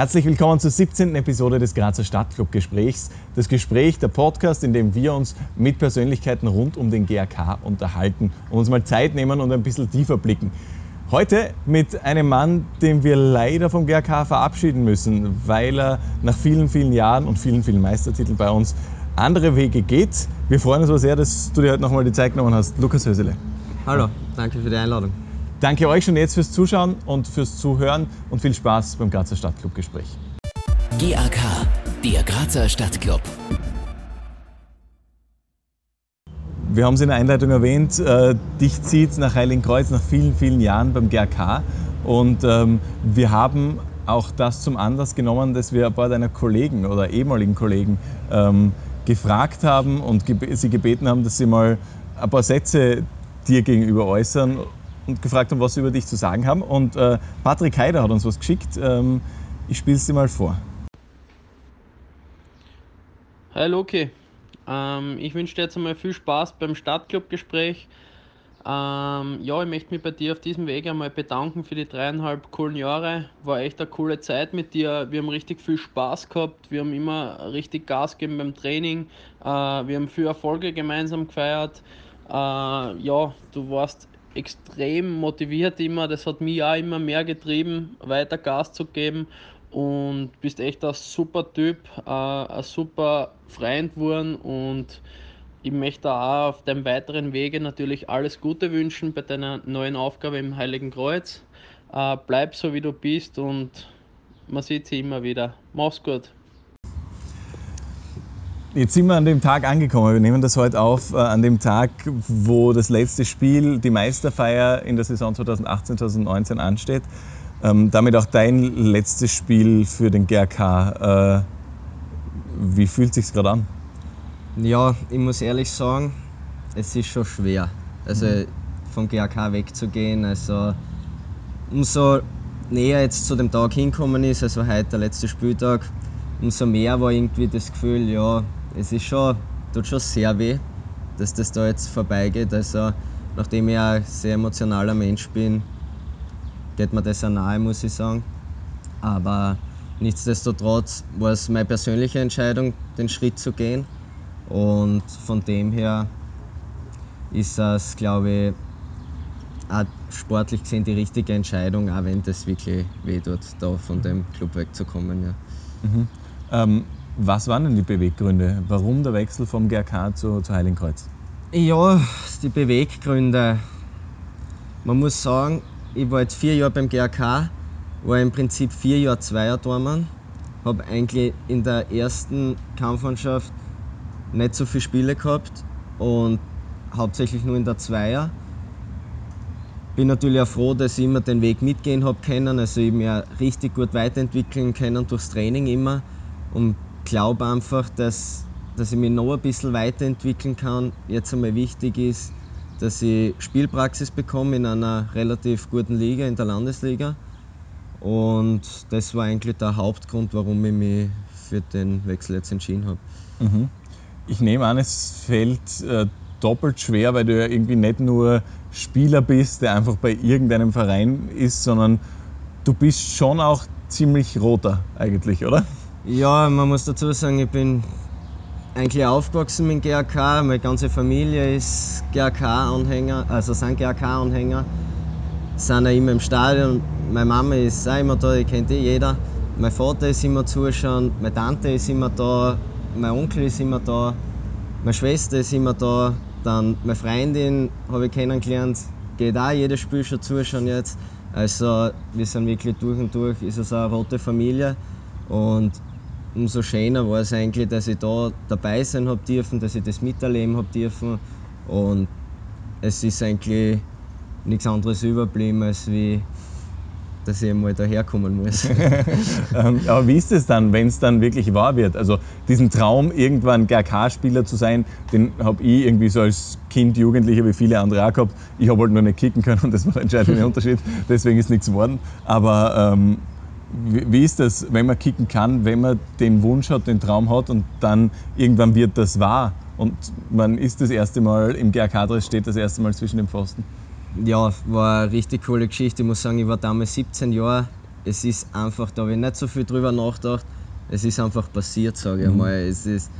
Herzlich willkommen zur 17. Episode des Grazer Stadtclub Gesprächs. Das Gespräch, der Podcast, in dem wir uns mit Persönlichkeiten rund um den GRK unterhalten und uns mal Zeit nehmen und ein bisschen tiefer blicken. Heute mit einem Mann, den wir leider vom GRK verabschieden müssen, weil er nach vielen, vielen Jahren und vielen, vielen Meistertiteln bei uns andere Wege geht. Wir freuen uns so sehr, dass du dir heute nochmal die Zeit genommen hast. Lukas Hösele. Hallo, danke für die Einladung. Danke euch schon jetzt fürs Zuschauen und fürs Zuhören und viel Spaß beim Grazer Stadtclub Gespräch. GAK, der Grazer Stadtclub. Wir haben es in der Einleitung erwähnt, äh, dich zieht nach Heiligenkreuz nach vielen, vielen Jahren beim GRK. Und ähm, wir haben auch das zum Anlass genommen, dass wir ein paar deiner Kollegen oder ehemaligen Kollegen ähm, gefragt haben und geb sie gebeten haben, dass sie mal ein paar Sätze dir gegenüber äußern und gefragt haben, was sie über dich zu sagen haben. Und äh, Patrick Heider hat uns was geschickt. Ähm, ich spiele es dir mal vor. Hi Loki, ähm, ich wünsche dir jetzt einmal viel Spaß beim Stadtclub-Gespräch. Ähm, ja, ich möchte mich bei dir auf diesem Weg einmal bedanken für die dreieinhalb coolen Jahre. War echt eine coole Zeit mit dir. Wir haben richtig viel Spaß gehabt. Wir haben immer richtig Gas gegeben beim Training. Äh, wir haben viele Erfolge gemeinsam gefeiert. Äh, ja, du warst extrem motiviert immer. Das hat mich auch immer mehr getrieben, weiter Gas zu geben. Und bist echt ein super Typ, äh, ein super Freund geworden. Und ich möchte auch auf deinem weiteren Wege natürlich alles Gute wünschen bei deiner neuen Aufgabe im Heiligen Kreuz. Äh, bleib so wie du bist und man sieht sie immer wieder. Mach's gut. Jetzt sind wir an dem Tag angekommen. Wir nehmen das heute auf, äh, an dem Tag, wo das letzte Spiel, die Meisterfeier in der Saison 2018-2019 ansteht. Ähm, damit auch dein letztes Spiel für den GRK. Äh, wie fühlt es sich gerade an? Ja, ich muss ehrlich sagen, es ist schon schwer. Also mhm. vom GRK wegzugehen. Also umso näher jetzt zu dem Tag hinkommen ist, also heute der letzte Spieltag, umso mehr war irgendwie das Gefühl, ja, es ist schon, tut schon sehr weh, dass das da jetzt vorbeigeht. Also, nachdem ich ein sehr emotionaler Mensch bin, geht mir das auch nahe, muss ich sagen. Aber nichtsdestotrotz war es meine persönliche Entscheidung, den Schritt zu gehen. Und von dem her ist es, glaube ich, auch sportlich gesehen die richtige Entscheidung, auch wenn das wirklich weh tut, da von dem Club wegzukommen. Ja. Mhm. Ähm, was waren denn die Beweggründe? Warum der Wechsel vom GRK zu, zu Heiligenkreuz? Ja, die Beweggründe. Man muss sagen, ich war jetzt vier Jahre beim GRK, war im Prinzip vier Jahre Zweier-Tormann. Habe eigentlich in der ersten Kampfmannschaft nicht so viele Spiele gehabt und hauptsächlich nur in der Zweier. Bin natürlich auch froh, dass ich immer den Weg mitgehen habe können, also ich mich richtig gut weiterentwickeln können durchs Training immer und glaube einfach, dass, dass ich mich noch ein bisschen weiterentwickeln kann. Jetzt einmal wichtig ist, dass ich Spielpraxis bekomme in einer relativ guten Liga, in der Landesliga. Und das war eigentlich der Hauptgrund, warum ich mich für den Wechsel jetzt entschieden habe. Mhm. Ich nehme an, es fällt äh, doppelt schwer, weil du ja irgendwie nicht nur Spieler bist, der einfach bei irgendeinem Verein ist, sondern du bist schon auch ziemlich roter eigentlich, oder? Ja, man muss dazu sagen, ich bin eigentlich aufgewachsen mit GRK. Meine ganze Familie ist GRK-Anhänger, also sind GRK-Anhänger. Sind auch immer im Stadion. Meine Mama ist auch immer da, die kennt eh jeder. Mein Vater ist immer zuschauen, meine Tante ist immer da, mein Onkel ist immer da, meine Schwester ist immer da. Dann meine Freundin habe ich kennengelernt, geht auch jedes Spiel schon zuschauen jetzt. Also wir sind wirklich durch und durch, ist es eine rote Familie. Und umso schöner war es eigentlich, dass ich da dabei sein habe dürfen, dass ich das miterleben habe dürfen. Und es ist eigentlich nichts anderes überblieben, als wie dass ich einmal daherkommen muss. Ähm, aber wie ist es dann, wenn es dann wirklich wahr wird? Also diesen Traum, irgendwann GRK-Spieler zu sein, den habe ich irgendwie so als Kind, Jugendlicher wie viele andere auch gehabt. Ich habe halt nur nicht kicken können und das war der entscheidende Unterschied. Deswegen ist nichts geworden. Aber ähm, wie ist das, wenn man kicken kann, wenn man den Wunsch hat, den Traum hat und dann irgendwann wird das wahr und man ist das erste Mal im GRK-Dress, steht das erste Mal zwischen den Pfosten? Ja, war eine richtig coole Geschichte. Ich muss sagen, ich war damals 17 Jahre es ist einfach, da habe ich nicht so viel drüber nachgedacht, es ist einfach passiert, sage ich Mhm. mal. Es ist,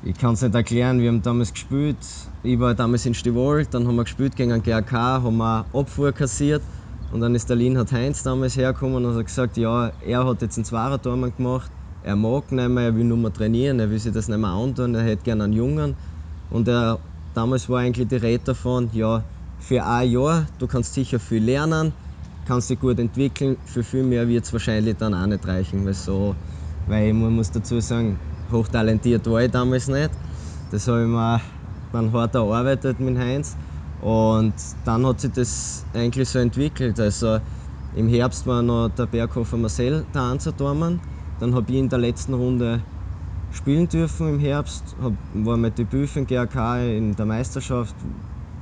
ich kann es nicht erklären, wir haben damals gespielt, ich war damals in Stivol, dann haben wir gespielt gegen einen GRK, haben wir Abfuhr kassiert und dann ist der Linhard Heinz damals hergekommen und hat gesagt, ja, er hat jetzt einen Zweiertormann gemacht, er mag nicht mehr, er will nur mehr trainieren, er will sich das nicht mehr antun, er hätte gerne einen Jungen und er, damals war eigentlich die Rede davon, ja, für ein Jahr, du kannst sicher viel lernen, kannst dich gut entwickeln, für viel mehr wird es wahrscheinlich dann auch nicht reichen, weil so, weil man muss dazu sagen, hochtalentiert war ich damals nicht. Das habe ich mir dann hart erarbeitet mit Heinz. Und dann hat sich das eigentlich so entwickelt. Also im Herbst war noch der Berghofer Marcel der Anzertormann. Dann habe ich in der letzten Runde spielen dürfen im Herbst. Hab, war mein Debüt für den GRK in der Meisterschaft.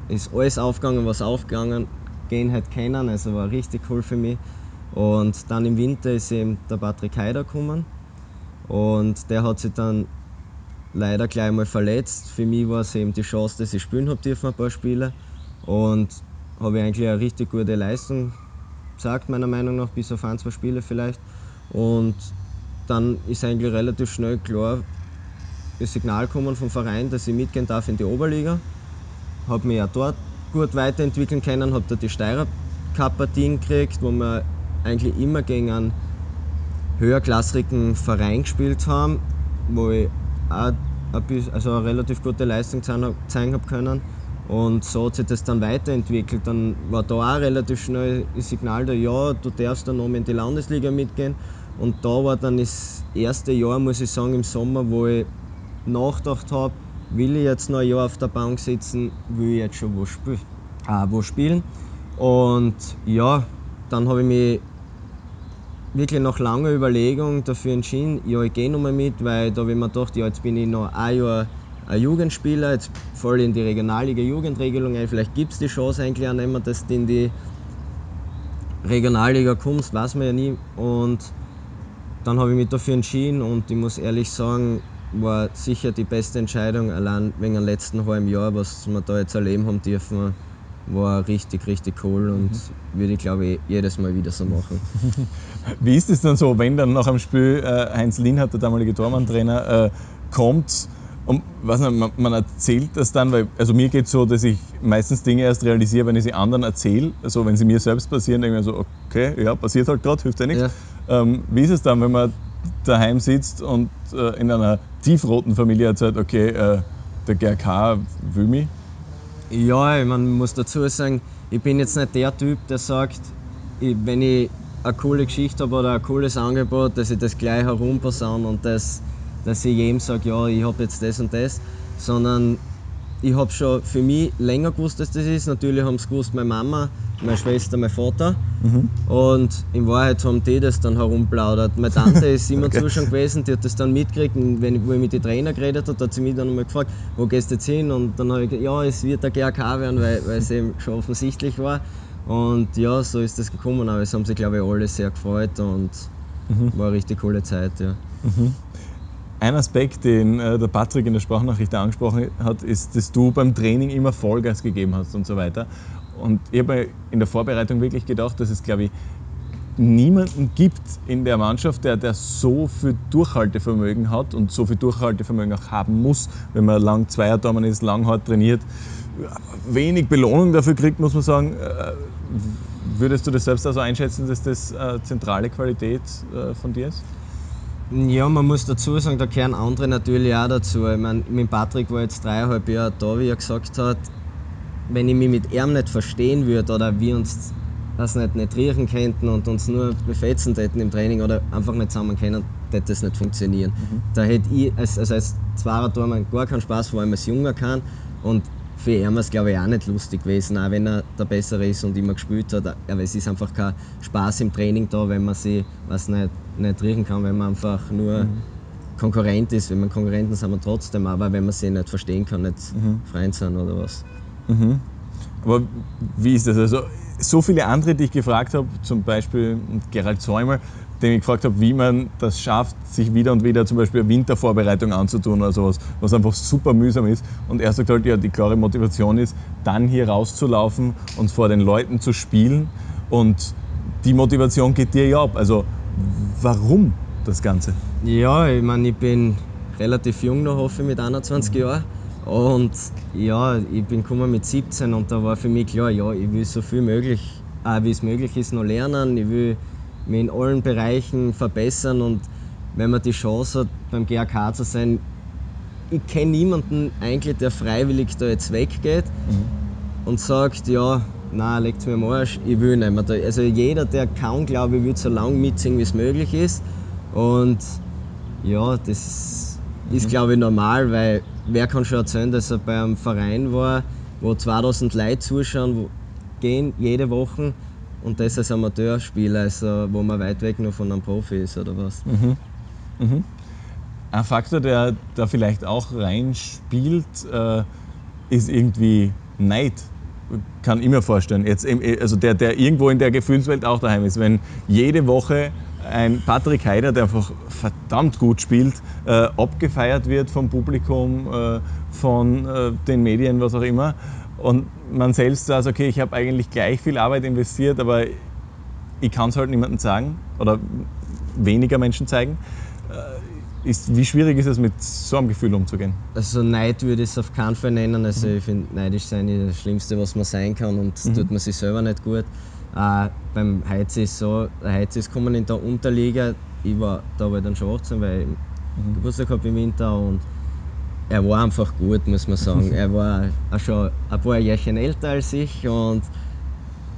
Ist alles aufgegangen, was aufgegangen gehen hätte können. Also war richtig cool für mich. Und dann im Winter ist eben der Patrick Heider gekommen. Und der hat sich dann leider gleich mal verletzt. Für mich war es eben die Chance, dass ich spielen habe dürfen, ein paar Spiele. Und habe ich eigentlich eine richtig gute Leistung gesagt, meiner Meinung nach, bis auf ein, zwei Spiele vielleicht. Und dann ist eigentlich relativ schnell klar das Signal gekommen vom Verein, dass ich mitgehen darf in die Oberliga. Habe mich auch dort gut weiterentwickeln können, habe da die Steirer Cup-Partien gekriegt, wo wir eigentlich immer gegen einen höherklassigen Verein gespielt haben, wo ich auch ein bisschen, also eine relativ gute Leistung zeigen habe können. Und so hat sich das dann weiterentwickelt. Dann war da auch relativ schnell das Signal da, ja, du darfst dann noch in die Landesliga mitgehen. Und da war dann das erste Jahr, muss ich sagen, im Sommer, wo ich nachgedacht habe, will ich jetzt noch ein Jahr auf der Bank sitzen, will ich jetzt schon wo, spiel äh, wo spielen. Und ja, dann habe ich mich wirklich nach langer Überlegung dafür entschieden, ja, ich gehe nochmal mit, weil da habe ich mir gedacht, ja, jetzt bin ich noch ein Jahr ein Jugendspieler, jetzt voll in die Regionalliga-Jugendregelung ein, vielleicht gibt es die Chance eigentlich auch nicht mehr, dass du in die Regionalliga kommst, weiß man ja nie. Und dann habe ich mich dafür entschieden und ich muss ehrlich sagen, war sicher die beste Entscheidung, allein wegen dem letzten halben Jahr, was wir da jetzt erleben haben dürfen, war richtig, richtig cool und würde ich glaube ich jedes Mal wieder so machen. Wie ist es dann so, wenn dann nach einem Spiel äh, Heinz Lienhardt, der damalige Tormann-Trainer, äh, kommt und nicht, man, man erzählt das dann, weil also mir geht es so, dass ich meistens Dinge erst realisiere, wenn ich sie anderen erzähle. Also wenn sie mir selbst passieren, denke ich mir so, okay, ja, passiert halt gerade, hilft ja nichts. Ja. Ähm, wie ist es dann, wenn man daheim sitzt und äh, in einer tiefroten Familie erzählt, okay, äh, der GRK will mich? Ja, man muss dazu sagen, ich bin jetzt nicht der Typ, der sagt, ich, wenn ich eine coole Geschichte habe oder ein cooles Angebot, dass ich das gleich herumpersaune und das, dass ich jedem sage, ja, ich habe jetzt das und das, sondern ich habe schon für mich länger gewusst, dass das ist. Natürlich haben es gewusst meine Mama, meine Schwester, mein Vater. Und in Wahrheit haben die das dann herumplaudert. Meine Tante ist immer Okay. Zuschauer gewesen, die hat das dann mitgekriegt. Und wenn, wo ich mit den Trainer geredet habe, hat sie mich dann einmal gefragt, wo gehst du jetzt hin? Und dann habe ich gesagt, ja, es wird der GRK werden, weil, weil es eben schon offensichtlich war. Und ja, so ist das gekommen. Aber es haben sich, glaube ich, alle sehr gefreut und war eine richtig coole Zeit. Ja. Ein Aspekt, den äh, der Patrick in der Sprachnachricht angesprochen hat, ist, dass du beim Training immer Vollgas gegeben hast und so weiter. Und ich habe in der Vorbereitung wirklich gedacht, dass es, glaube ich, niemanden gibt in der Mannschaft, der, der so viel Durchhaltevermögen hat und so viel Durchhaltevermögen auch haben muss, wenn man lang Zweiertormann ist, lang hart trainiert, wenig Belohnung dafür kriegt, muss man sagen. Äh, Würdest du das selbst also einschätzen, dass das äh, zentrale Qualität äh, von dir ist? Ja, man muss dazu sagen, da gehören andere natürlich auch dazu. Ich meine, mit Patrick war jetzt dreieinhalb Jahre da, wie er gesagt hat. Wenn ich mich mit ihm nicht verstehen würde oder wir uns das nicht, nicht riechen könnten und uns nur befetzen hätten im Training oder einfach nicht zusammen können, hätte das nicht funktionieren. Da hätte ich als, also als Zweiertormann gar keinen Spaß, vor allem als Junger kann. Und für ihn ist es glaube ich auch nicht lustig gewesen, auch wenn er der Bessere ist und immer gespielt hat. Aber es ist einfach kein Spaß im Training da, wenn man sich was nicht, nicht riechen kann, wenn man einfach nur Konkurrent ist. Wenn man Konkurrenten sind wir trotzdem, aber wenn man sie nicht verstehen kann, nicht Freund sind oder was. Aber wie ist das? Also, so viele andere, die ich gefragt habe, zum Beispiel Gerald Zäumer, den ich gefragt habe, wie man das schafft, sich wieder und wieder zum Beispiel eine Wintervorbereitung anzutun oder sowas, was einfach super mühsam ist. Und er sagt halt, ja, die klare Motivation ist, dann hier rauszulaufen und vor den Leuten zu spielen und die Motivation geht dir ja ab. Also warum das Ganze? Ja, ich meine, ich bin relativ jung noch, hoffe ich, mit 21 Jahren. Und ja, ich bin gekommen mit 17 und da war für mich klar, ja, ich will so viel möglich, äh, wie es möglich ist, noch lernen. Ich will in allen Bereichen verbessern und wenn man die Chance hat, beim GAK zu sein, ich kenne niemanden eigentlich, der freiwillig da jetzt weggeht mhm. und sagt, ja, nein, legt mir am Arsch, ich will nicht mehr. Also jeder, der kann, glaube ich, will so lange mitziehen, wie es möglich ist. Und ja, das ist, mhm. glaube ich, normal, weil wer kann schon erzählen, dass er bei einem Verein war, wo 2000 Leute zuschauen, wo gehen jede Woche und das als Amateurspieler, also wo man weit weg noch von einem Profi ist oder was. Mhm. Mhm. Ein Faktor, der da vielleicht auch reinspielt, äh, ist irgendwie Neid. Kann ich mir vorstellen. Jetzt, also der, der irgendwo in der Gefühlswelt auch daheim ist. Wenn jede Woche ein Patrick Heider, der einfach verdammt gut spielt, äh, abgefeiert wird vom Publikum, äh, von äh, den Medien, was auch immer. Und man selbst sagt, okay, ich habe eigentlich gleich viel Arbeit investiert, aber ich kann es halt niemandem sagen oder weniger Menschen zeigen. Äh, ist, wie schwierig ist es, mit so einem Gefühl umzugehen? Also Neid würde ich es auf keinen Fall nennen. Also mhm. ich finde, neidisch sein ist das Schlimmste, was man sein kann und mhm. tut man sich selber nicht gut. Beim Heiz ist so, der Heiz ist gekommen in der Unterliga. Ich war, da war ich dann schon 18, weil ich mhm. Geburtstag habe im Winter und er war einfach gut, muss man sagen. er war auch schon ein paar Jährchen älter als ich und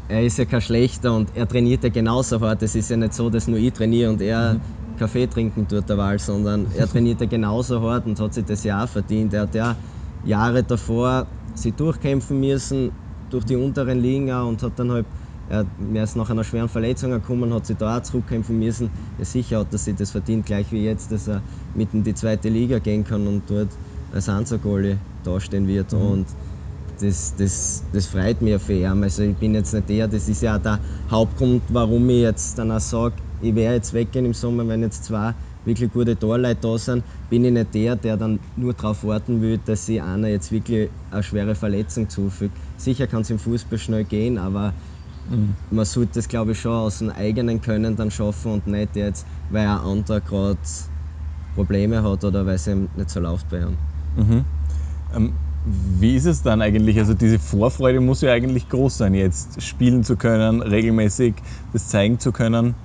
er ist ja kein schlechter und er trainiert ja genauso hart. Es ist ja nicht so, dass nur ich trainiere und er mhm. Kaffee trinken tut derweil, sondern er trainiert ja genauso hart und hat sich das ja auch verdient. Er hat ja Jahre davor sich durchkämpfen müssen durch die unteren Ligen und hat dann halt er, er ist nach einer schweren Verletzung gekommen, hat sich da auch zurückkämpfen müssen. Ja, sicher hat er sich das verdient, gleich wie jetzt, dass er mitten in die zweite Liga gehen kann und dort als Einzelgoalie dastehen wird. Mhm. Und das, das, das freut mich für ihn. Also ich bin jetzt nicht der, das ist ja auch der Hauptgrund, warum ich jetzt dann auch sage, ich werde jetzt weggehen im Sommer, wenn jetzt zwei wirklich gute Torleute da sind, bin ich nicht der, der dann nur darauf warten will, dass sich einer jetzt wirklich eine schwere Verletzung zufügt. Sicher kann es im Fußball schnell gehen, aber Mhm. Man sollte das, glaube ich, schon aus dem eigenen Können dann schaffen und nicht jetzt, weil ein anderer gerade Probleme hat oder weil es ihm nicht so läuft bei ihm. Mhm. Ähm, wie ist es dann eigentlich? Also diese Vorfreude muss ja eigentlich groß sein, jetzt spielen zu können, regelmäßig das zeigen zu können.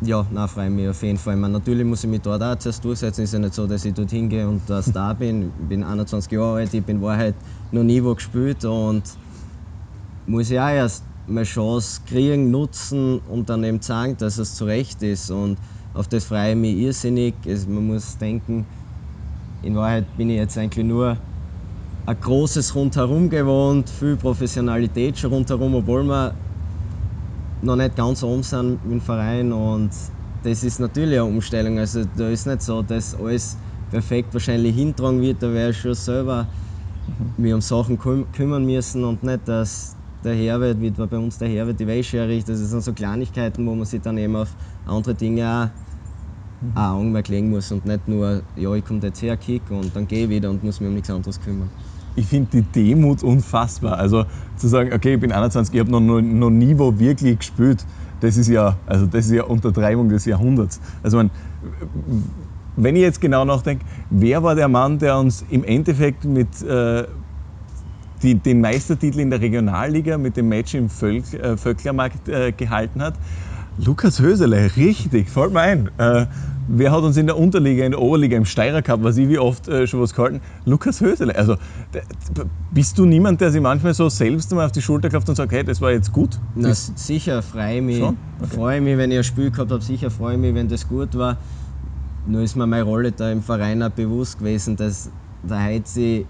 Ja, nein, freue mich auf jeden Fall. meine, natürlich muss ich mich dort auch zuerst durchsetzen. Es ist ja nicht so, dass ich dort hingehe und da Star bin. Ich bin 21 Jahre alt, ich bin in Wahrheit noch nie wo gespielt und muss ich auch erst meine Chance kriegen, nutzen und dann eben zeigen, dass es zu Recht ist. Und auf das freue ich mich irrsinnig. Also man muss denken, in Wahrheit bin ich jetzt eigentlich nur ein großes Rundherum gewohnt, viel Professionalität schon rundherum, obwohl wir noch nicht ganz oben sind mit dem Verein. Und das ist natürlich eine Umstellung. Also da ist nicht so, dass alles perfekt wahrscheinlich hintragen wird. Da werde ich schon selber mich um Sachen kümmern müssen und nicht, dass der Herbert, wie bei uns der Herbert die Wäsche riecht. Das sind so Kleinigkeiten, wo man sich dann eben auf andere Dinge auch, auch Augenmerk legen muss und nicht nur, ja, ich komme jetzt her, kick und dann gehe ich wieder und muss mich um nichts anderes kümmern. Ich finde die Demut unfassbar. Also zu sagen, okay, ich bin 21, ich habe noch, noch, noch nie wo wirklich gespielt, das ist ja, also das ist ja Untertreibung des Jahrhunderts. Also man, wenn ich jetzt genau nachdenke, wer war der Mann, der uns im Endeffekt mit äh, die, den Meistertitel in der Regionalliga mit dem Match im Völk, äh, Vöcklermarkt äh, gehalten hat. Lukas Hösele, richtig, fällt mir ein. Äh, wer hat uns in der Unterliga, in der Oberliga, im Steirer Cup, was ich wie oft äh, schon was gehalten? Lukas Hösele. Also bist du niemand, der sich manchmal so selbst mal auf die Schulter klopft und sagt, hey, das war jetzt gut? Na, sicher freue ich mich. Okay. Freue mich, wenn ich ein Spiel gehabt habe, sicher freue ich mich, wenn das gut war. Nur ist mir meine Rolle da im Verein auch bewusst gewesen, dass der Heizi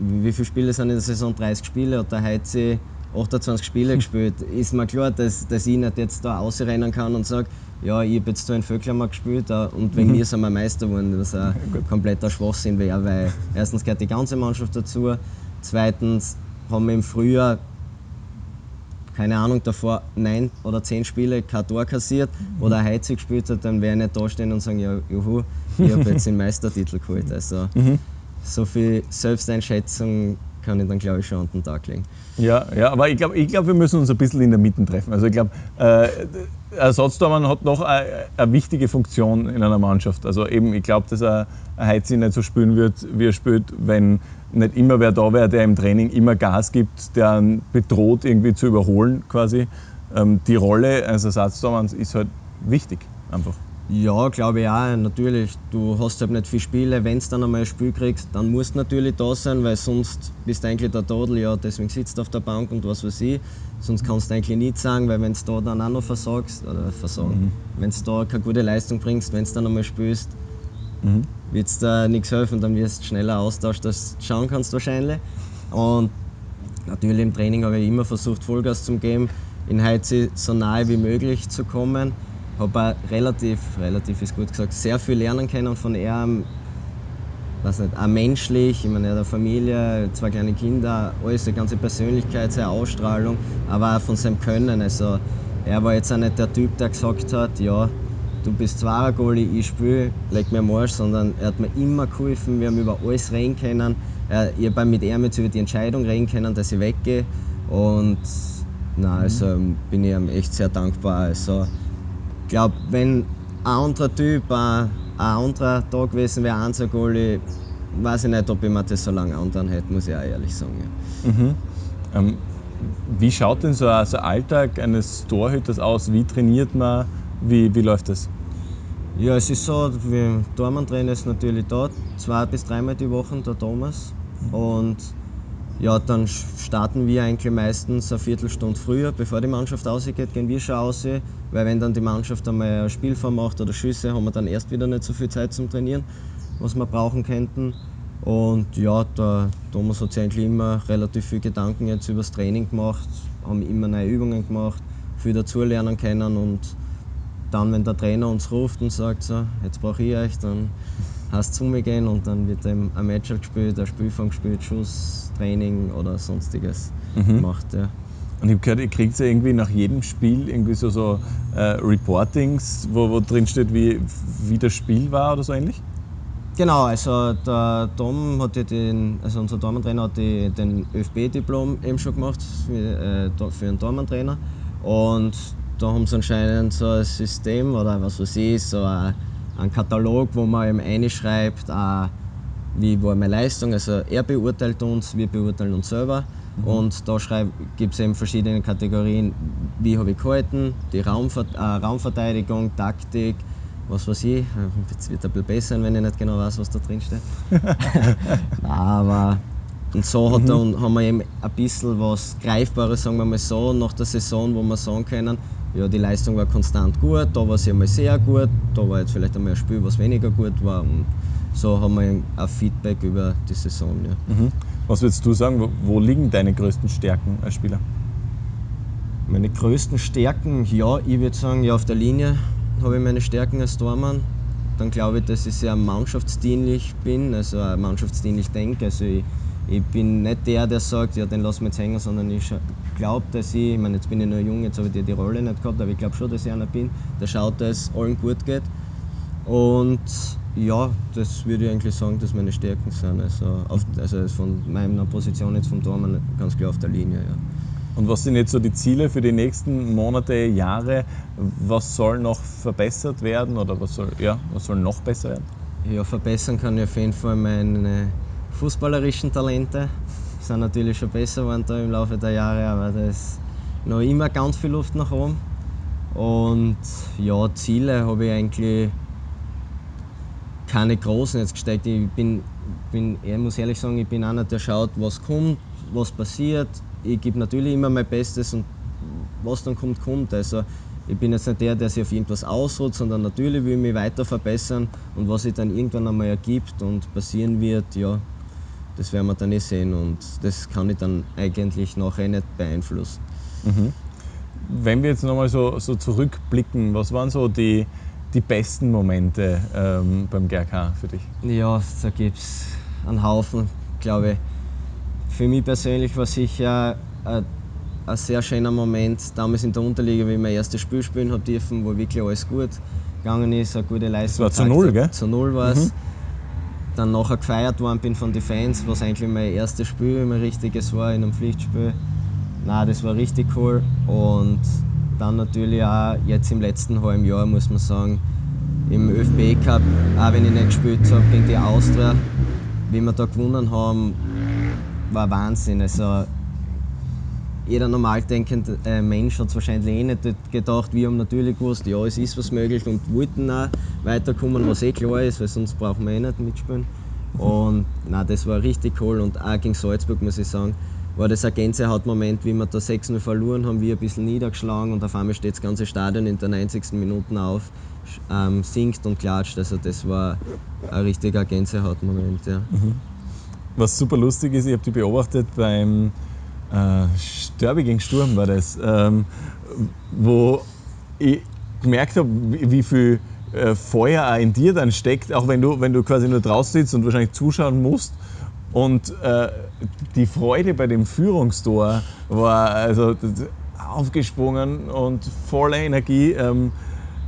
wie viele Spiele sind in der Saison? 30 Spiele und der Heizi 28 Spiele gespielt. Ist mir klar, dass, dass ich nicht jetzt da ausrennen kann und sage, ja, ich habe jetzt da in Vöcklermark gespielt äh, und wegen mhm. mir sind wir Meister geworden. Das ein kompletter Schwachsinn wäre, weil erstens gehört die ganze Mannschaft dazu, zweitens haben wir im Frühjahr keine Ahnung, davor neun oder zehn Spiele kein Tor kassiert, wo der Heizi gespielt hat, dann wäre ich nicht da stehen und sagen, ja, juhu, ich habe jetzt den Meistertitel geholt. Also, mhm so viel Selbsteinschätzung kann ich dann, glaube ich, schon an den Tag legen. Ja, ja aber ich glaube, ich glaub, wir müssen uns ein bisschen in der Mitte treffen. Also ich glaube, äh, Ersatztormann hat noch eine, wichtige Funktion in einer Mannschaft. Also eben, ich glaube, dass er Heizi nicht so spielen wird, wie er spielt, wenn nicht immer wer da wäre, der im Training immer Gas gibt, der bedroht, irgendwie zu überholen quasi. Ähm, die Rolle eines Ersatztormanns ist halt wichtig einfach. Ja, glaube ich auch. Natürlich, du hast halt nicht viele Spiele. Wenn du dann einmal ein Spiel kriegst, dann musst du natürlich da sein, weil sonst bist du eigentlich der Todel. Ja, deswegen sitzt du auf der Bank und was weiß ich. Sonst kannst du eigentlich nichts sagen, weil wenn du da dann auch noch versagst, oder versagen, mhm. wenn du da keine gute Leistung bringst, wenn du dann einmal spielst, mhm. wird es da nichts helfen. Dann wirst du schneller austauscht, als du schauen kannst wahrscheinlich. Und natürlich im Training habe ich immer versucht, Vollgas zu geben, in Heizi so nahe wie möglich zu kommen habe auch relativ, relativ ist gut gesagt, sehr viel lernen können von ihm. Weiß nicht, auch menschlich, ich meine, er hat eine Familie, zwei kleine Kinder, alles, seine ganze Persönlichkeit, seine Ausstrahlung, aber auch von seinem Können. Also, er war jetzt auch nicht der Typ, der gesagt hat, ja, du bist zwar Goalie, ich spiele, leg mir am Arsch, sondern er hat mir immer geholfen, wir haben über alles reden können. Er, ich habe mit ihm jetzt über die Entscheidung reden können, dass ich weggehe. Und na, also bin ich ihm echt sehr dankbar. Also, glaube, wenn ein anderer Typ, ein, ein anderer Tag gewesen wäre, ein Goalie, weiß ich nicht, ob ich mir das so lange andern hätte, muss ich auch ehrlich sagen. Ja. Mhm. Ähm, wie schaut denn so ein so Alltag eines Torhüters aus? Wie trainiert man? Wie, wie läuft das? Ja, es ist so, wir Tormann-Trainer ist natürlich da, zwei bis dreimal die Woche, der Thomas. Und ja, dann starten wir eigentlich meistens eine Viertelstunde früher, bevor die Mannschaft rausgeht, gehen wir schon raus, weil wenn dann die Mannschaft einmal ein Spielform macht oder Schüsse, haben wir dann erst wieder nicht so viel Zeit zum Trainieren, was wir brauchen könnten. Und ja, der Thomas hat sich eigentlich immer relativ viel Gedanken jetzt über das Training gemacht, haben immer neue Übungen gemacht, viel dazulernen können und dann, wenn der Trainer uns ruft und sagt, so, jetzt brauche ich euch, dann heißt es zu mir gehen und dann wird eben ein Match gespielt, ein Spielfang gespielt, Schuss, Training oder sonstiges mhm. gemacht. Ja. Und ich habe gehört, ihr kriegt ja irgendwie nach jedem Spiel irgendwie so, so äh, Reportings, wo, wo drin steht, wie, wie das Spiel war oder so ähnlich? Genau, also der Tom hat ja den, also unser Tormann-Trainer hat die, den ÖFB-Diplom eben schon gemacht für, äh, für einen Tormann-Trainer. Und da haben sie anscheinend so ein System oder was weiß ich, so ein, ein Katalog, wo man eben reinschreibt, äh, wie war meine Leistung. Also er beurteilt uns, wir beurteilen uns selber. Mhm. Und da gibt es eben verschiedene Kategorien, wie habe ich gehalten, die Raumver äh, Raumverteidigung, Taktik, was weiß ich. Jetzt wird es ein bisschen besser, wenn ich nicht genau weiß, was da drin steht. aber und so hat mhm. er, haben wir eben ein bisschen was Greifbares, sagen wir mal so, nach der Saison, wo wir sagen können, ja, die Leistung war konstant gut, da war sie einmal sehr gut, da war jetzt vielleicht einmal ein Spiel, was weniger gut war. Und so haben wir ein Feedback über die Saison. Ja. Mhm. Was würdest du sagen, wo, liegen deine größten Stärken als Spieler? Meine größten Stärken, ja, ich würde sagen, ja, auf der Linie habe ich meine Stärken als Tormann. Dann glaube ich, dass ich sehr mannschaftsdienlich bin, also mannschaftsdienlich denke. Also ich, ich bin nicht der, der sagt, ja, den lassen wir jetzt hängen, sondern ich glaube, dass ich, ich meine, jetzt bin ich noch jung, jetzt habe ich die Rolle nicht gehabt, aber ich glaube schon, dass ich einer bin, der schaut, dass es allen gut geht. Und ja, das würde ich eigentlich sagen, dass meine Stärken sind. Also, auf, also von meiner Position jetzt vom Tormann ganz klar auf der Linie. Ja. Und was sind jetzt so die Ziele für die nächsten Monate, Jahre? Was soll noch verbessert werden oder was soll, ja, was soll noch besser werden? Ja, verbessern kann ich auf jeden Fall meine fußballerischen Talente. Die sind natürlich schon besser geworden da im Laufe der Jahre, aber da ist noch immer ganz viel Luft nach oben. Und ja, Ziele habe ich eigentlich keine großen jetzt gesteckt. Ich bin, bin, ich muss ehrlich sagen, ich bin einer, der schaut, was kommt, was passiert. Ich gebe natürlich immer mein Bestes und was dann kommt, kommt. Also ich bin jetzt nicht der, der sich auf irgendwas ausruht, sondern natürlich will ich mich weiter verbessern und was sich dann irgendwann einmal ergibt und passieren wird, ja, das werden wir dann eh sehen und das kann ich dann eigentlich nachher nicht beeinflussen. Mhm. Wenn wir jetzt nochmal so, so zurückblicken, was waren so die, die besten Momente ähm, beim GRK für dich? Ja, da gibt es einen Haufen, glaube ich. Für mich persönlich war sicher ein, ein, sehr schöner Moment damals in der Unterliga, wie ich mein erstes Spiel spielen habe dürfen, wo wirklich alles gut gegangen ist, eine gute Leistung. Das war zu null, gell? Zu null war es. Mhm. dann nachher gefeiert worden bin von den Fans, was eigentlich mein erstes Spiel, mein richtiges war in einem Pflichtspiel. Na, das war richtig cool. Und dann natürlich auch jetzt im letzten halben Jahr, muss man sagen, im ÖFB Cup, auch wenn ich nicht gespielt habe, gegen die Austria, wie wir da gewonnen haben, war Wahnsinn. Also, jeder normal denkende äh, Mensch hat es wahrscheinlich eh nicht gedacht. Wir haben natürlich gewusst, ja, es ist was möglich und wollten auch weiterkommen, was eh klar ist, weil sonst brauchen wir eh nicht mitspielen. Und na, das war richtig cool und auch gegen Salzburg muss ich sagen, war das ein Gänsehautmoment, wie wir da 6-0 verloren haben, wir ein bisschen niedergeschlagen und auf einmal steht das ganze Stadion in der 90. Minute auf, ähm, singt und klatscht. Also das war ein richtiger Gänsehautmoment. Ja. Mhm. Was super lustig ist, ich habe die beobachtet beim äh, Störbe gegen Sturm war das, ähm, wo ich gemerkt habe, wie viel äh, Feuer auch in dir dann steckt, auch wenn du, wenn du quasi nur draußen sitzt und wahrscheinlich zuschauen musst. Und äh, die Freude bei dem Führungstor war also aufgesprungen und voller Energie. Ähm,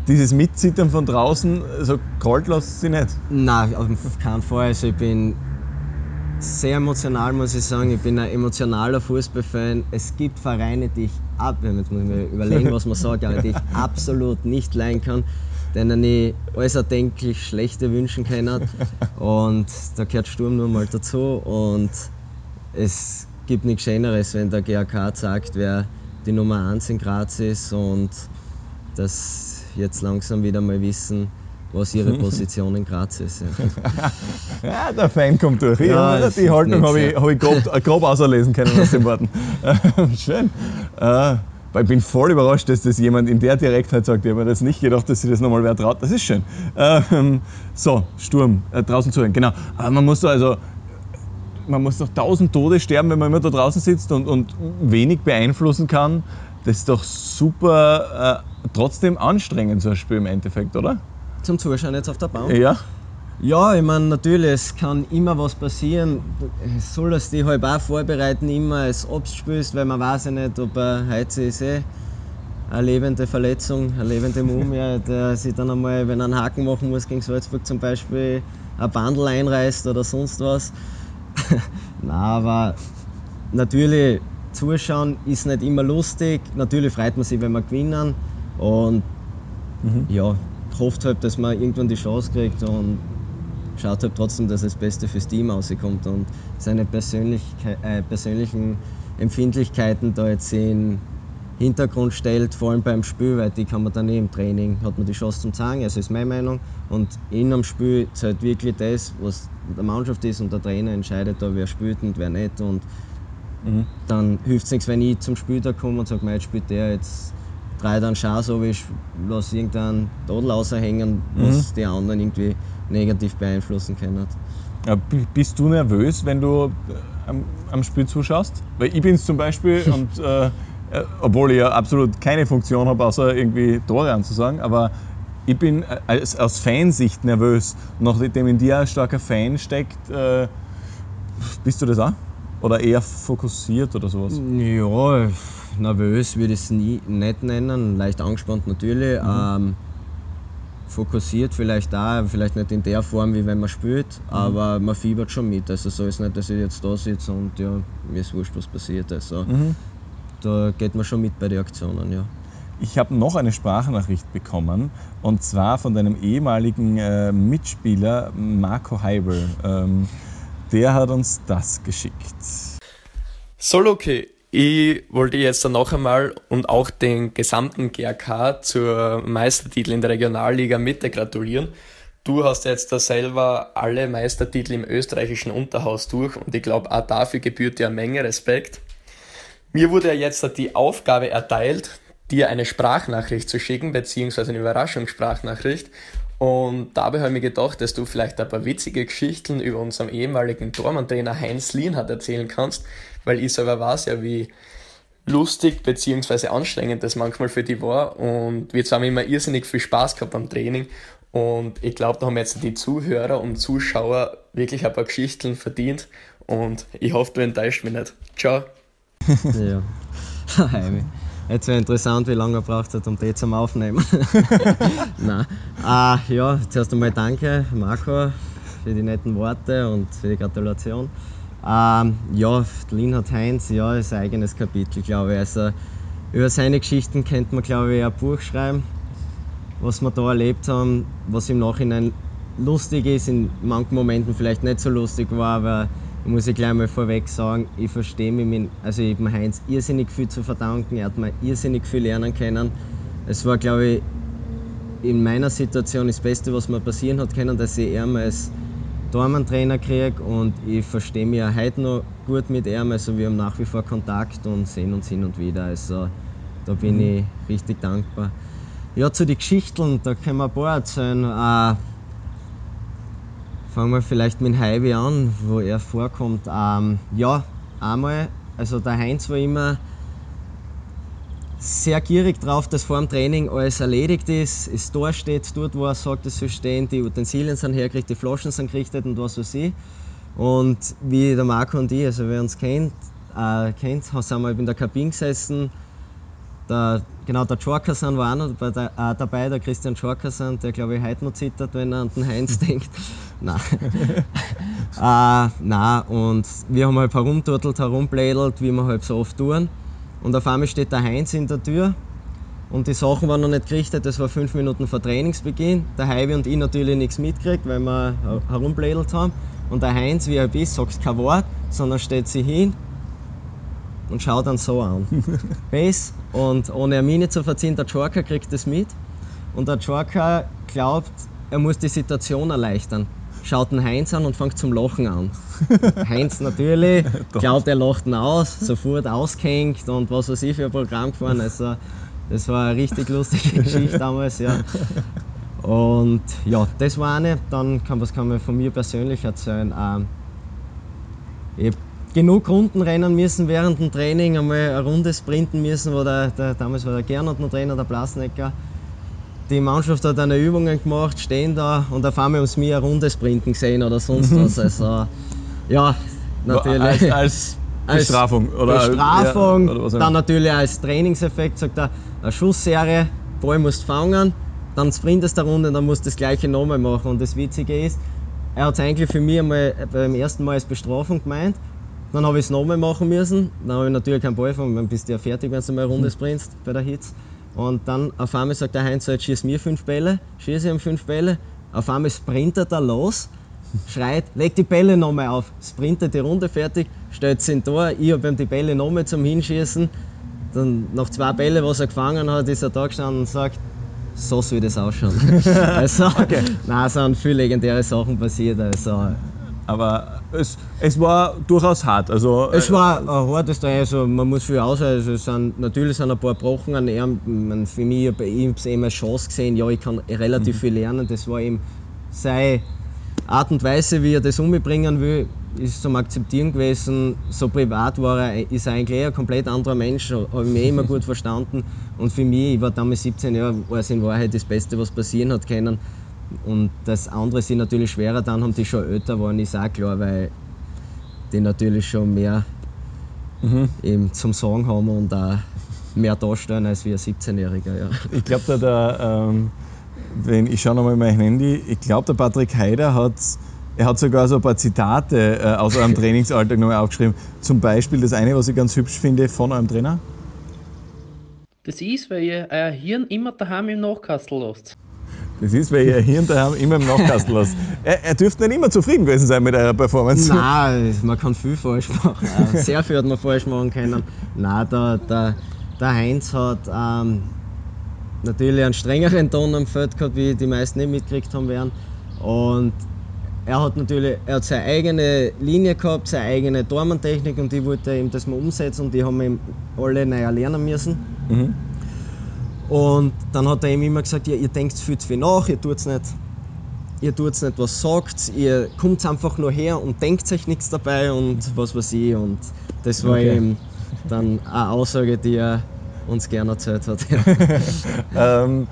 dieses Mitzittern von draußen, so kalt lässt sie nicht? Nein, auf keinen Fall. Also ich bin sehr emotional, muss ich sagen. Ich bin ein emotionaler Fußballfan. Es gibt Vereine, die ich ab, jetzt muss ich mir überlegen, was man sagt, aber die ich absolut nicht leiden kann, denen ich alles erdenklich Schlechte wünschen kann. Und da gehört Sturm nun mal dazu. Und es gibt nichts Schöneres, wenn der GAK sagt, wer die Nummer 1 in Graz ist und dass jetzt langsam wieder mal wissen, was ihre Position in Graz ist. Ja, ja der Fan kommt durch. Ja, die Haltung habe ich, hab ich grob, grob auslesen können aus den Worten. Schön. Äh, ich bin voll überrascht, dass das jemand in der Direktheit sagt. Ich habe mir das nicht gedacht, dass sich das nochmal wer traut. Das ist schön. Ähm, so, Sturm, äh, draußen zuhören, genau. Aber man muss da also man muss doch tausend Tode sterben, wenn man immer da draußen sitzt und, und wenig beeinflussen kann. Das ist doch super, äh, trotzdem anstrengend, so ein Spiel im Endeffekt, oder? zum Zuschauen jetzt auf der Bahn? Ja. Ja, ich meine, natürlich, es kann immer was passieren. Es soll es dich halt auch vorbereiten, immer als Obst spielst, weil man weiß ja nicht, ob er heute ist eh eine lebende Verletzung, eine lebende Mumie, der sich dann einmal, wenn er einen Haken machen muss gegen Salzburg zum Beispiel, ein Bandel einreißt oder sonst was. Na, aber natürlich, zuschauen ist nicht immer lustig. Natürlich freut man sich, wenn wir gewinnen. Und mhm. ja, hofft halt, dass man irgendwann die Chance kriegt und schaut halt trotzdem, dass das Beste fürs Team rauskommt und seine äh, persönlichen Empfindlichkeiten da jetzt in Hintergrund stellt, vor allem beim Spiel, weil die kann man dann eh im Training, hat man die Chance zum Zeigen, also ist meine Meinung. Und in einem Spiel ist halt wirklich das, was der Mannschaft ist und der Trainer entscheidet da, wer spielt und wer nicht. Und mhm. dann hilft es nichts, wenn ich zum Spiel da komme und sage, jetzt spielt der jetzt drehe dann schon so, wie ich lasse irgendeinen Tadel raushängen, was mhm. die anderen irgendwie negativ beeinflussen können. Ja, bist du nervös, wenn du am, am Spiel zuschaust? Weil ich bin es zum Beispiel und äh, äh, obwohl ich ja absolut keine Funktion habe, außer irgendwie Tore anzusagen, aber ich bin äh, als, aus Fansicht nervös. Nachdem in dir ein starker Fan steckt, äh, bist du das auch? Oder eher fokussiert oder sowas? Ja, nervös würde ich es nie, nicht nennen, leicht angespannt natürlich. Mhm. Ähm, fokussiert vielleicht da, vielleicht nicht in der Form, wie wenn man spielt, mhm. aber man fiebert schon mit. Also so ist nicht, dass ich jetzt da sitze und ja, mir ist wurscht, was passiert. Also mhm. da geht man schon mit bei den Aktionen, ja. Ich habe noch eine Sprachnachricht bekommen und zwar von deinem ehemaligen äh, Mitspieler Marco Heibel. Ähm, der hat uns das geschickt. Soll okay. Ich wollte jetzt dann noch einmal und auch den gesamten GRK zur Meistertitel in der Regionalliga Mitte gratulieren. Du hast jetzt da selber alle Meistertitel im österreichischen Unterhaus durch und ich glaube, auch dafür gebührt dir eine Menge Respekt. Mir wurde ja jetzt die Aufgabe erteilt, dir eine Sprachnachricht zu schicken, beziehungsweise eine Überraschungssprachnachricht. Und dabei habe ich mir gedacht, dass du vielleicht ein paar witzige Geschichten über unseren ehemaligen Tormann-Trainer Heinz Lienhardt erzählen kannst, weil ich selber weiß ja, wie lustig bzw. anstrengend das manchmal für die war. Und wir haben immer irrsinnig viel Spaß gehabt beim Training. Und ich glaube, da haben jetzt die Zuhörer und Zuschauer wirklich ein paar Geschichten verdient. Und ich hoffe, du enttäuscht mich nicht. Ciao. ja. Jetzt wäre interessant, wie lange er braucht hat, um die zum Aufnehmen. Nein. Ah, ja, zuerst einmal danke, Marco, für die netten Worte und für die Gratulation. Ähm, ja, Linhard Heinz, ja, ist ein eigenes Kapitel, glaube ich. Also, über seine Geschichten könnte man, glaube ich, ein Buch schreiben, was wir da erlebt haben, was im Nachhinein lustig ist, in manchen Momenten vielleicht nicht so lustig war, aber ich muss ich gleich mal vorweg sagen, ich verstehe mich mit, also ich habe Heinz irrsinnig viel zu verdanken, er hat mir irrsinnig viel lernen können. Es war, glaube ich, in meiner Situation das Beste, was mir passieren hat können, dass ich ihn als Dormantrainer kriege und ich verstehe mich auch heute noch gut mit ihm, also wir haben nach wie vor Kontakt und sehen uns hin und wieder, also da bin mhm. ich richtig dankbar. Ja, zu den Geschichten, da können wir ein paar erzählen. Äh, Fangen wir vielleicht mit Heibi an, wo er vorkommt. Ähm, ja, einmal, also der Heinz war immer sehr gierig drauf, dass vor dem Training alles erledigt ist, es da steht, dort wo er sagt, es soll stehen, die Utensilien sind hergerichtet, die Flaschen sind gerichtet und was weiß ich. Und wie der Marco und ich, also wer uns kennt, äh, kennt, sind wir in der Kabine gesessen. Der, genau, der Jorkasan war auch noch dabei, äh, dabei der Christian Jorkasan, der glaube ich heute noch zittert, wenn er an den Heinz denkt. Nein. äh, nein, und wir haben halt herumturtelt, herumblädelt, wie wir halt so oft tun. Und auf einmal steht der Heinz in der Tür und die Sachen waren noch nicht gerichtet, das war fünf Minuten vor Trainingsbeginn. Der Heibi und ich natürlich nichts mitgekriegt, weil wir herumblädelt haben. Und der Heinz, wie er ist, sagt kein Wort, sondern steht sich hin und schaut dann so an. Bess und ohne eine Miene zu verziehen, der Joker kriegt das mit. Und der Joker glaubt, er muss die Situation erleichtern schaut den Heinz an und fängt zum Lachen an. Heinz natürlich, glaubt er lacht ihn aus, sofort ausgehängt und was weiß ich für ein Programm gefahren. Also, das war eine richtig lustige Geschichte damals, ja. Und ja, das war eine. Dann kann, was kann man von mir persönlich erzählen. Ähm, ich habe genug Runden rennen müssen während dem Training, einmal eine Runde sprinten müssen, wo der, der damals war der Gernot noch Trainer, der Blasnecker die Mannschaft hat eine Übungen gemacht, stehen da und auf einmal haben sie mir eine Runde sprinten gesehen oder sonst was. Also, ja, natürlich. Als, als Bestrafung? Oder, Bestrafung, ja, oder dann natürlich als Trainingseffekt, sagt er, eine Schussserie, Ball musst fangen, dann sprintest du eine Runde, dann musst du das gleiche nochmal machen. Und das Witzige ist, er hat es eigentlich für mich einmal beim ersten Mal als Bestrafung gemeint. Dann habe ich es nochmal machen müssen. Dann habe ich natürlich keinen Ball fangen, dann bist du ja fertig, wenn du mal eine Runde sprintest bei der Hitze. Und dann auf einmal sagt der Heinz, jetzt schieß mir fünf Bälle, schieße ihm fünf Bälle. Auf einmal sprintet er los, schreit, leg die Bälle nochmal auf, sprintet die Runde fertig, stellt sie in Tor. Ich habe ihm die Bälle nochmal zum Hinschießen. Dann nach zwei Bällen, was er gefangen hat, ist er da gestanden und sagt, so soll das ausschauen. also, okay. nein, es sind viele legendäre Sachen passiert. Also, aber es, es war durchaus hart. Also, es war ein hartes Training, also man muss viel aushalten. Also es sind, natürlich sind ein paar Brochen an ihm. Für mich, ich habe es eben als Chance gesehen, ja, ich kann relativ mhm. viel lernen. Das war eben seine Art und Weise, wie er das umbringen will, ist zum Akzeptieren gewesen. So privat war er, ist er eigentlich ein komplett anderer Mensch, habe ich mich immer gut verstanden. Und für mich, ich war damals 17 Jahre, war es in Wahrheit das Beste, was passieren hat können und das andere sind natürlich schwerer, dann haben die schon älter waren, ist auch klar, weil die natürlich schon mehr mhm. eben zum Sagen haben und auch mehr darstellen als ein 17-Jähriger. Ja. Ich glaube, da der, ähm, wenn ich schaue nochmal mein Handy, ich glaube, der Patrick Heider hat, er hat sogar so ein paar Zitate äh, aus eurem Trainingsalltag nochmal aufgeschrieben. Zum Beispiel das eine, was ich ganz hübsch finde, von eurem Trainer. Das ist, weil ihr euer Hirn immer daheim im Nachkastel lasst. Das ist, weil ihr Hirn daheim immer im Nachkasten lasst. Er, er dürfte nicht immer zufrieden gewesen sein mit eurer Performance. Nein, man kann viel falsch machen. Sehr viel hat man falsch machen können. Nein, der, der, der Heinz hat ähm, natürlich einen strengeren Ton am Feld gehabt, wie die meisten nicht mitgekriegt haben werden. Und er hat natürlich er hat seine eigene Linie gehabt, seine eigene Dormantechnik und die wollte ihm das mal umsetzen und die haben ihm alle neu lernen müssen. Mhm. Und dann hat er ihm immer gesagt, ja, ihr denkt viel zu viel nach, ihr tut nicht, ihr tut's nicht, was sagt, ihr kommt einfach nur her und denkt euch nichts dabei und was weiß ich. Und das war okay. eben dann eine Aussage, die er uns gerne erzählt hat. ähm,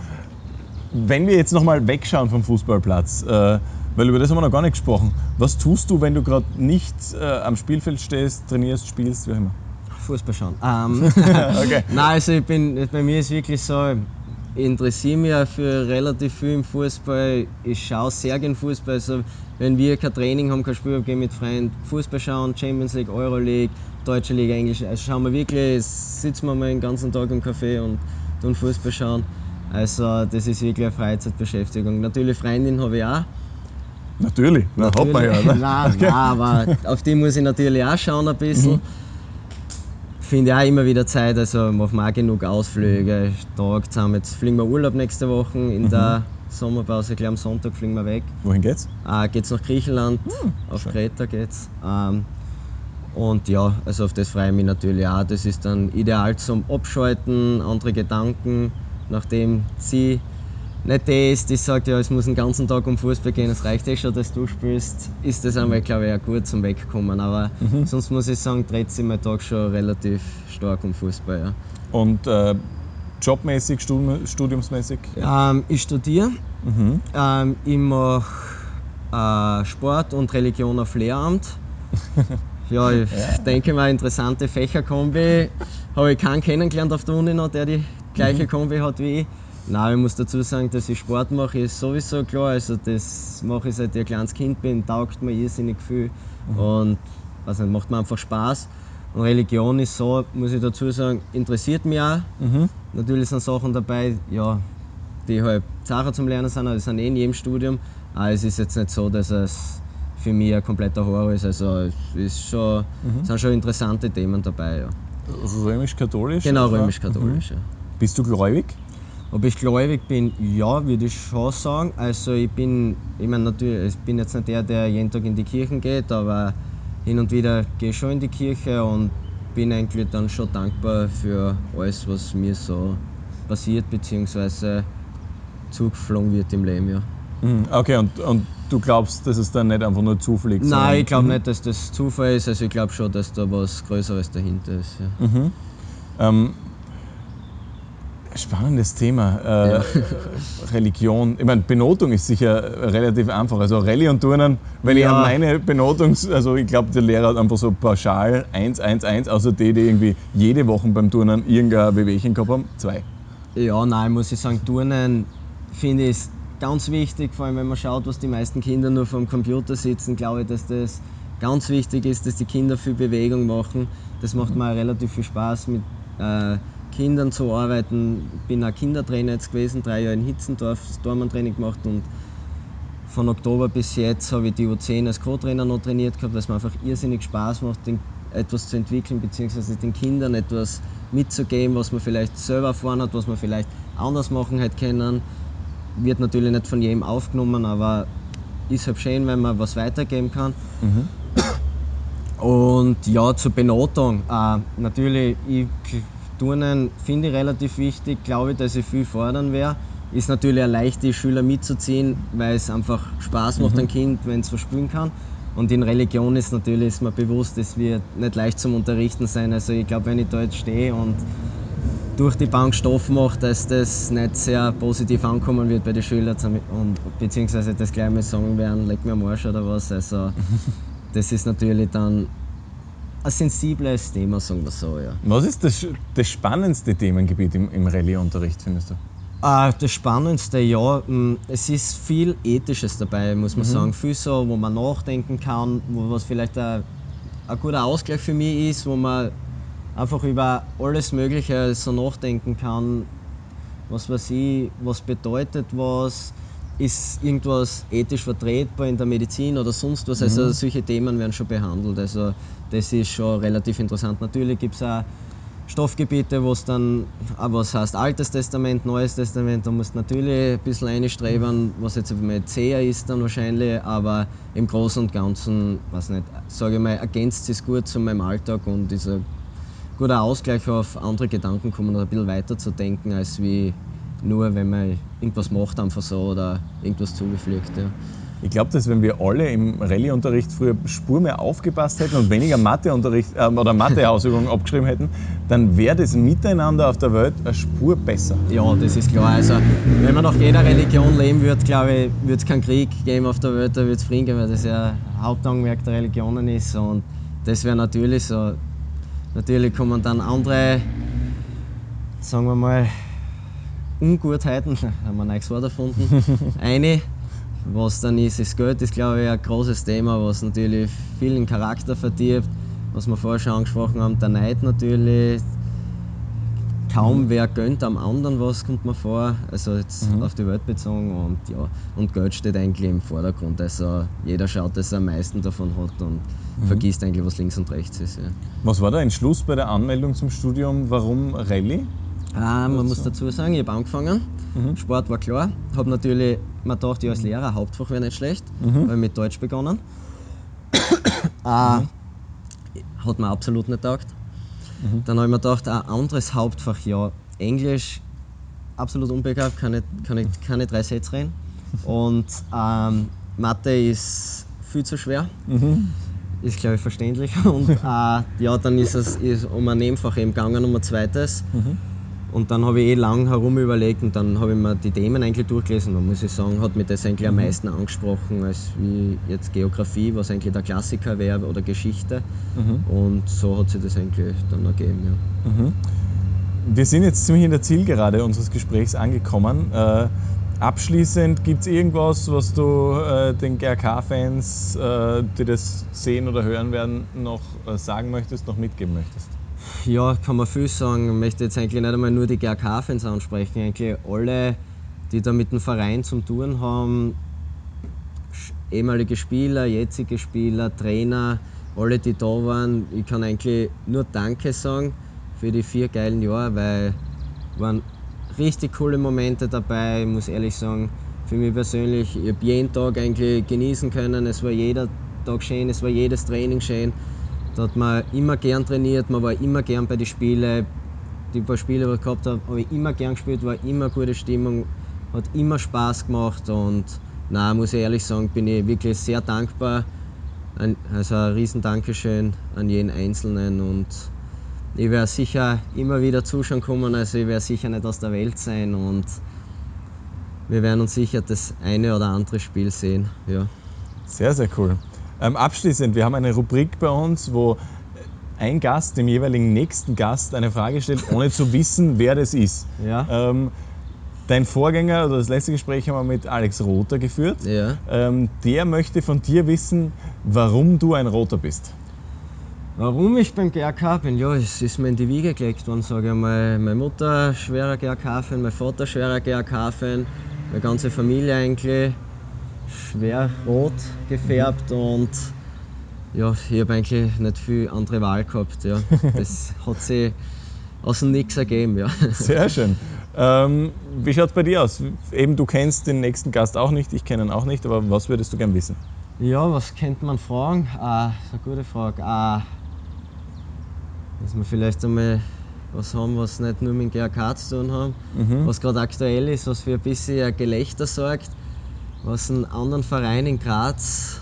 wenn wir jetzt nochmal wegschauen vom Fußballplatz, äh, weil über das haben wir noch gar nicht gesprochen. Was tust du, wenn du gerade nicht äh, am Spielfeld stehst, trainierst, spielst, wie auch immer? Fußball schauen. Ähm, okay. Nein, also ich bin, bei mir ist wirklich so, interessiere mich auch für relativ viel im Fußball. Ich schaue sehr gerne Fußball. Also, wenn wir kein Training haben, kein Spiel gehen mit Freunden Fußball schauen, Champions League, Euroleague, Deutsche Liga, Englisch. Also schauen wir wirklich, sitzen wir mal den ganzen Tag im Café und tun Fußball schauen. Also das ist wirklich eine Freizeitbeschäftigung. Natürlich Freundin habe ich auch. Natürlich, na, hat man ja. Natürlich. Oder? Nein, nein, aber auf die muss ich natürlich auch schauen ein bisschen. Mhm. Finde auch immer wieder Zeit, also machen wir auch genug Ausflüge. Tag zusammen. Jetzt fliegen wir Urlaub nächste Woche in der Sommerpause, ich glaube am Sonntag fliegen wir weg. Wohin geht's? Äh, geht's nach Griechenland, Hm, auf Kreta geht's. Ähm, und ja, also auf das freue ich mich natürlich auch. Das ist dann ideal zum Abschalten, andere Gedanken, nachdem sie nicht die ist, die sagt, ja, es muss den ganzen Tag um Fußball gehen, es reicht eh schon, dass du spielst, ist das einmal, glaube ich, auch gut zum Wegkommen. Aber sonst muss ich sagen, dreht sich mein Tag schon relativ stark um Fußball. Ja. Und äh, jobmäßig, Studium, studiumsmäßig? Ähm, ich studiere, Mhm. ähm, ich mache äh, Sport und Religion auf Lehramt. ja, ich denke mal, interessante Fächerkombi. Habe ich keinen kennengelernt auf der Uni noch, der die gleiche Kombi hat wie ich. Nein, ich muss dazu sagen, dass ich Sport mache, ist sowieso klar. Also das mache ich seit ich ein kleines Kind bin, taugt mir irrsinnig viel und also macht mir einfach Spaß. Und Religion ist so, muss ich dazu sagen, interessiert mich auch. Mhm. Natürlich sind Sachen dabei, ja, die halt Sachen zum Lernen sind, aber die sind eh in jedem Studium. Aber es ist jetzt nicht so, dass es für mich ein kompletter Horror ist. Also es ist schon, sind schon interessante Themen dabei. Ja. Römisch-katholisch? Genau, römisch-katholisch. Ja. Bist du gläubig? Ob ich gläubig bin, ja, würde ich schon sagen. Also ich bin, ich meine natürlich, ich bin jetzt nicht der, der jeden Tag in die Kirchen geht, aber hin und wieder gehe ich schon in die Kirche und bin eigentlich dann schon dankbar für alles, was mir so passiert bzw. zugeflogen wird im Leben. Ja. Mhm. Okay, und, und du glaubst, dass es dann nicht einfach nur zufliegt? Nein, sondern- ich glaube nicht, dass das Zufall ist. Also ich glaube schon, dass da was Größeres dahinter ist. Ja. Mhm. Ähm, spannendes Thema. Äh, Religion. Ich meine, Benotung ist sicher relativ einfach. Also Rallye und Turnen, ich Ja. an meine Benotungs-, also ich glaube, der Lehrer hat einfach so pauschal 1, 1, 1, außer die, die irgendwie jede Woche beim Turnen irgendein Wehwehchen gehabt haben, zwei. Ja, nein, muss ich sagen, Turnen finde ich ist ganz wichtig, vor allem wenn man schaut, was die meisten Kinder nur vor dem Computer sitzen, glaube ich, dass das ganz wichtig ist, dass die Kinder viel Bewegung machen. Das macht mir relativ viel Spaß, mit äh, Kindern zu arbeiten. Ich bin auch Kindertrainer jetzt gewesen, drei Jahre in Hitzendorf, das Dormantraining gemacht und von Oktober bis jetzt habe ich die U10 als Co-Trainer noch trainiert gehabt, es mir einfach irrsinnig Spaß macht, etwas zu entwickeln, beziehungsweise den Kindern etwas mitzugeben, was man vielleicht selber erfahren hat, was man vielleicht anders machen hätte können. Wird natürlich nicht von jedem aufgenommen, aber ist halt schön, wenn man was weitergeben kann. Und ja, zur Benotung. Äh, natürlich, ich, Turnen finde ich relativ wichtig, glaube ich, dass ich viel fordern werde. Ist natürlich auch leicht, die Schüler mitzuziehen, weil es einfach Spaß macht, ein Kind, wenn es verspüren kann. Und in Religion ist natürlich ist mir bewusst, es wird nicht leicht zum Unterrichten sein. Also ich glaube, wenn ich da jetzt stehe und durch die Bank Stoff mache, dass das nicht sehr positiv ankommen wird bei den Schülern und beziehungsweise das gleich mal sagen werden, leck mir am Arsch oder was. Also das ist natürlich dann ein sensibles Thema, sagen wir so, ja. Was ist das, das spannendste Themengebiet im, im Rallye-Unterricht, findest du? Ah, das Spannendste, ja, mh, es ist viel Ethisches dabei, muss man sagen. Viel so, wo man nachdenken kann, wo was vielleicht ein, ein guter Ausgleich für mich ist, wo man einfach über alles Mögliche so nachdenken kann. Was weiß ich, was bedeutet was, ist irgendwas ethisch vertretbar in der Medizin oder sonst was. Also solche Themen werden schon behandelt. Also das ist schon relativ interessant. Natürlich gibt es auch Stoffgebiete, wo es dann, aber was heißt Altes Testament, Neues Testament, da musst du natürlich ein bisschen einstreben, was jetzt mal zäher ist dann wahrscheinlich, aber im Großen und Ganzen, weiß nicht, sage ich mal, ergänzt es gut zu meinem Alltag und ist ein guter Ausgleich auf andere Gedanken kommen oder ein bisschen weiter zu denken, als wie nur, wenn man irgendwas macht einfach so oder irgendwas zugefliegt. Ja. Ich glaube, dass wenn wir alle im Rallye-Unterricht früher Spur mehr aufgepasst hätten und weniger Matheunterricht äh, oder Matheausübungen abgeschrieben hätten, dann wäre das Miteinander auf der Welt eine Spur besser. Ja, das ist klar. Also, wenn man nach jeder Religion leben würde, glaube ich, würde es keinen Krieg geben auf der Welt, da würde es Frieden geben, weil das ja Hauptaugenmerk der Religionen ist. Und das wäre natürlich so. Natürlich kommen dann andere, sagen wir mal, Ungutheiten, haben wir ein neues Wort erfunden, eine. Was dann ist, das Geld ist glaube ich ein großes Thema, was natürlich vielen Charakter verdirbt, was wir vorher schon angesprochen haben, der Neid natürlich. Kaum wer gönnt am anderen was, kommt mir vor, also jetzt Mhm. auf die Welt bezogen und ja, und Geld steht eigentlich im Vordergrund, also jeder schaut, dass er am meisten davon hat und Mhm. vergisst eigentlich, was links und rechts ist. Ja. Was war der Entschluss bei der Anmeldung zum Studium? Warum Rallye? Ah, man muss dazu sagen, ich habe angefangen. Sport war klar. Habe natürlich mir gedacht, ich als Lehrer, Hauptfach wäre nicht schlecht. Habe mit Deutsch begonnen. ah, Hat mir absolut nicht taugt. Dann habe ich mir gedacht, ein anderes Hauptfach, ja, Englisch, absolut unbegabt, kann nicht, keine drei Sätze reden. Und ähm, Mathe ist viel zu schwer. Ist, glaube ich, verständlich. Und äh, ja, dann ist es ist um ein Nebenfach eben gegangen, um ein zweites. Und dann habe ich eh lang herum überlegt und dann habe ich mir die Themen eigentlich durchgelesen. Da muss ich sagen, hat mich das eigentlich am meisten angesprochen, als wie jetzt Geografie, was eigentlich der Klassiker wäre, oder Geschichte. Und so hat sich das eigentlich dann ergeben. Ja. Wir sind jetzt ziemlich in der Zielgerade unseres Gesprächs angekommen. Äh, abschließend, gibt es irgendwas, was du äh, den GRK-Fans, äh, die das sehen oder hören werden, noch äh, sagen möchtest, noch mitgeben möchtest? Ja, kann man viel sagen. Ich möchte jetzt eigentlich nicht einmal nur die GRK-Fans ansprechen. Eigentlich alle, die da mit dem Verein zum Tun haben, ehemalige Spieler, jetzige Spieler, Trainer, alle, die da waren. Ich kann eigentlich nur Danke sagen für die vier geilen Jahre, weil waren richtig coole Momente dabei. Ich muss ehrlich sagen, für mich persönlich, ich habe jeden Tag eigentlich genießen können. Es war jeder Tag schön, es war jedes Training schön. Da hat man immer gern trainiert, man war immer gern bei den Spielen. Die paar Spiele, die ich gehabt habe, habe ich immer gern gespielt, war immer gute Stimmung, hat immer Spaß gemacht und na, muss ich ehrlich sagen, bin ich wirklich sehr dankbar. Also ein riesen Dankeschön an jeden Einzelnen und ich werde sicher immer wieder zuschauen kommen, also ich werde sicher nicht aus der Welt sein und wir werden uns sicher das eine oder andere Spiel sehen. Ja. Sehr, sehr cool. Ähm, abschließend, wir haben eine Rubrik bei uns, wo ein Gast dem jeweiligen nächsten Gast eine Frage stellt, ohne zu wissen, wer das ist. Ja. Ähm, dein Vorgänger, oder das letzte Gespräch haben wir mit Alex Rother geführt. Ja. Ähm, der möchte von dir wissen, warum du ein Roter bist. Warum ich beim GRK bin? Ja, es ist mir in die Wiege gelegt worden, sage ich mal. Meine Mutter schwerer GRK-Fan, mein Vater schwerer GRK-Fan, meine ganze Familie eigentlich schwer rot gefärbt und ja, ich habe eigentlich nicht viel andere Wahl gehabt. Ja. Das hat sich aus dem Nix ergeben. Ja. Sehr schön. Ähm, wie schaut es bei dir aus? Eben, du kennst den nächsten Gast auch nicht, ich kenne ihn auch nicht, aber was würdest du gern wissen? Ja, was könnte man fragen? Ah, das ist eine gute Frage. Ah, dass wir vielleicht einmal was haben, was nicht nur mit dem GRK zu tun haben, was gerade aktuell ist, was für ein bisschen ein Gelächter sorgt, was einen anderen Verein in Graz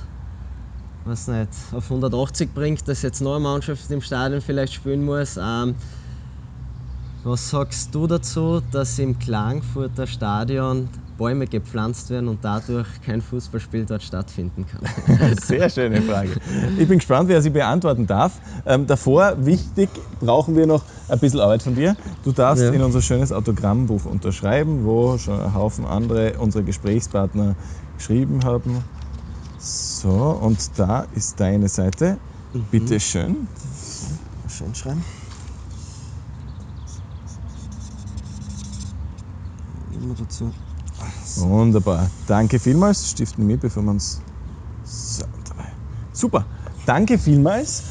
was nicht, auf 180 bringt, dass jetzt noch eine Mannschaft im Stadion vielleicht spielen muss. Ähm, was sagst du dazu, dass im Klagenfurter Stadion Bäume gepflanzt werden und dadurch kein Fußballspiel dort stattfinden kann? Sehr schöne Frage. Ich bin gespannt, wer sie beantworten darf. Ähm, davor, wichtig, brauchen wir noch ein bisschen Arbeit von dir. Du darfst Ja. in unser schönes Autogrammbuch unterschreiben, wo schon ein Haufen andere unsere Gesprächspartner geschrieben haben. So, und da ist deine Seite. Bitte schön. Schön schreiben. Immer dazu. Wunderbar. Danke vielmals. Stiften wir uns. So, dabei. Super. Danke vielmals.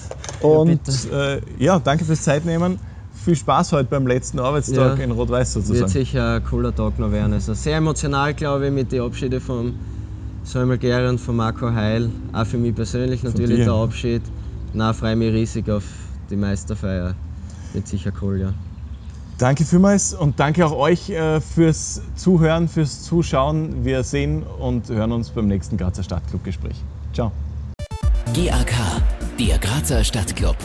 Und bitte. äh, ja, danke fürs Zeitnehmen. Viel Spaß heute beim letzten Arbeitstag Ja. in Rot-Weiß Wird sozusagen. sicher ein cooler Tag noch werden. Also sehr emotional, glaube ich, mit den Abschieden von Samuel Gehrer und von Marco Heil. Auch für mich persönlich natürlich der Abschied. Na, freue mich riesig auf die Meisterfeier. Wird sicher cool, ja. Danke vielmals und danke auch euch äh, fürs Zuhören, fürs Zuschauen. Wir sehen und hören uns beim nächsten Grazer Stadtclub-Gespräch. Ciao. GAK, der Grazer Stadtclub.